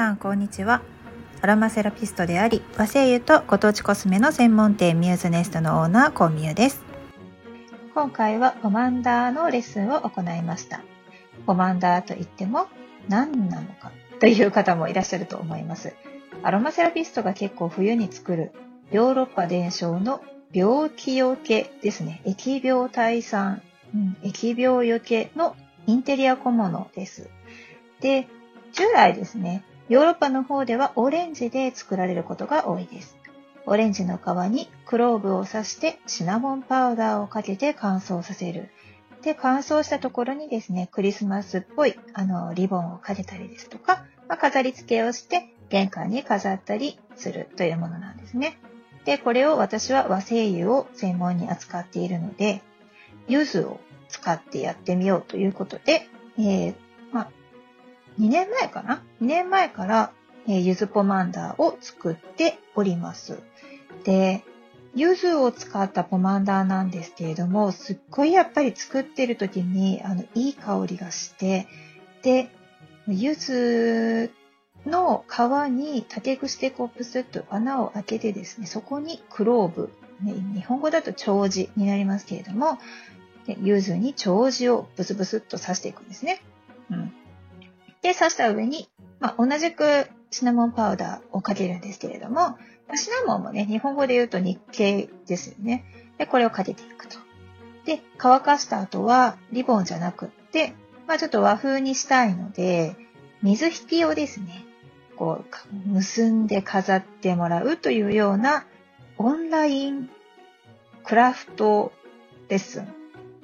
さんこんにちは。アロマセラピストであり和製油とご当地コスメの専門店ミューズネストのオーナーコンミュです。今回はコマンダーのレッスンを行いました。コマンダーといっても何なのかという方もいらっしゃると思います。アロマセラピストが結構冬に作るヨーロッパ伝承の病気よけですね。疫病退散、うん、疫病よけのインテリア小物です。で、従来ですね、ヨーロッパの方ではオレンジで作られることが多いです。オレンジの皮にクローブを刺してシナモンパウダーをかけて乾燥させる。で、乾燥したところにですね、クリスマスっぽいあのリボンをかけたりですとか、まあ、飾り付けをして玄関に飾ったりするというものなんですね。で、これを私は和製油を専門に扱っているので、柚子を使ってやってみようということで、えー、まあ、2年前かな ?2 年前から、えー、ゆずポマンダーを作っております。で、柚子を使ったポマンダーなんですけれども、すっごいやっぱり作ってる時に、あの、いい香りがして、で、柚子の皮に竹串でこうプスッと穴を開けてですね、そこにクローブ、ね、日本語だと長寿になりますけれども、で柚子に長寿をブスブスっと刺していくんですね。で、刺した上に、まあ、同じくシナモンパウダーをかけるんですけれども、シナモンもね、日本語で言うと日系ですよね。で、これをかけていくと。で、乾かした後は、リボンじゃなくって、まあちょっと和風にしたいので、水引きをですね、こう、結んで飾ってもらうというような、オンラインクラフトレッスン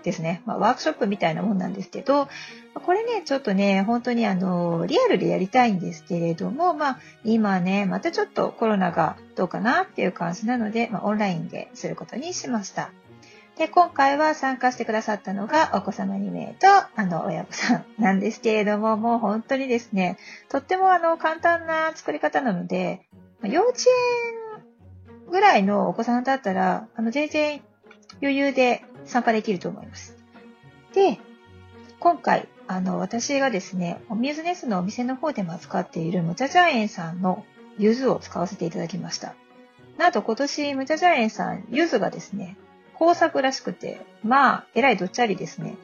ですね。まあ、ワークショップみたいなもんなんですけど、これね、ちょっとね、本当にあの、リアルでやりたいんですけれども、まあ、今ね、またちょっとコロナがどうかなっていう感じなので、まあ、オンラインですることにしました。で、今回は参加してくださったのがお子様2名と、あの、親子さんなんですけれども、もう本当にですね、とってもあの、簡単な作り方なので、幼稚園ぐらいのお子さんだったら、あの、全然余裕で参加できると思います。で、今回、あの、私がですね、お水ネスのお店の方でも扱っているムチャジャ園さんの柚子を使わせていただきました。なんと今年、ムチャジャ園さん、柚子がですね、豊作らしくて、まあ、えらいどっちゃりですね、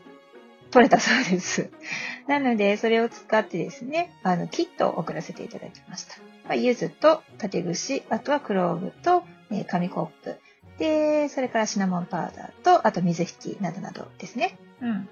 取れたそうです。なので、それを使ってですね、あの、キットを送らせていただきました。まあ、柚子と竹串、あとはクローブと、え、紙コップ、で、それからシナモンパウダーと、あと水引きなどなどですね。うん。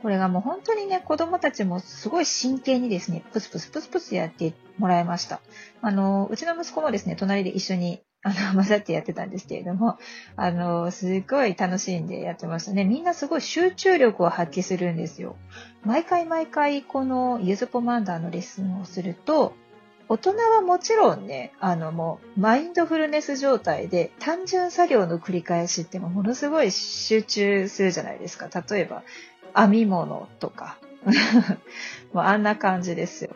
これがもう本当にね、子供たちもすごい真剣にですね、プスプスプスプスやってもらいました。あの、うちの息子もですね、隣で一緒にあの、混ざってやってたんですけれども、あの、すごい楽しんでやってましたね。みんなすごい集中力を発揮するんですよ。毎回毎回このユズポマンダーのレッスンをすると、大人はもちろんね、あのもうマインドフルネス状態で単純作業の繰り返しってものすごい集中するじゃないですか。例えば編み物とか。もうあんな感じですよ。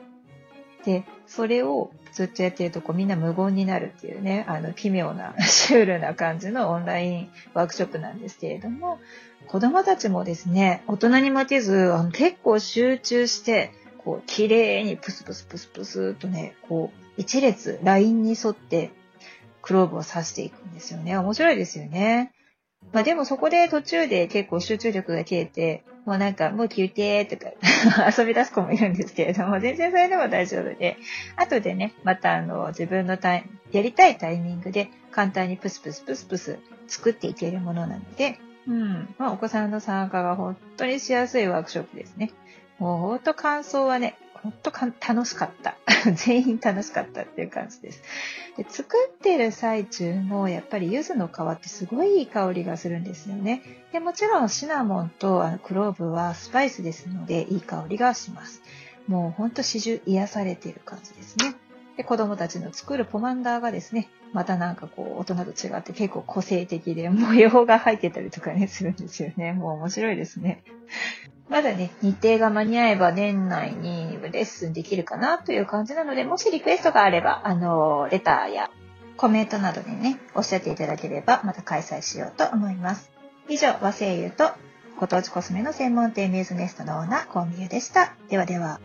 で、それをずっとやってるとこうみんな無言になるっていうね、あの奇妙な シュールな感じのオンラインワークショップなんですけれども、子供たちもですね、大人に負けず結構集中してこう、綺麗にプスプスプスプスとね、こう、一列、ラインに沿って、クローブを刺していくんですよね。面白いですよね。まあでもそこで途中で結構集中力が切れて、もうなんかもう休憩とか 遊び出す子もいるんですけれども、全然それでも大丈夫で、後でね、またあの自分のタイやりたいタイミングで簡単にプスプスプスプス作っていけるものなので、うん、まあお子さんの参加が本当にしやすいワークショップですね。もうほんと感想はね、ほんとか楽しかった。全員楽しかったっていう感じです。で作ってる最中もやっぱり柚子の皮ってすごいいい香りがするんですよね。でもちろんシナモンとあのクローブはスパイスですのでいい香りがします。もうほんと始終癒されている感じですね。で子供たちの作るポマンダーがですね、またなんかこう大人と違って結構個性的で模様が入ってたりとかねするんですよね。もう面白いですね。まだね、日程が間に合えば年内にレッスンできるかなという感じなので、もしリクエストがあれば、あの、レターやコメントなどでね、おっしゃっていただければ、また開催しようと思います。以上、和声優とご当地コスメの専門店ミューズネストのオーナー、コンビューでした。ではでは。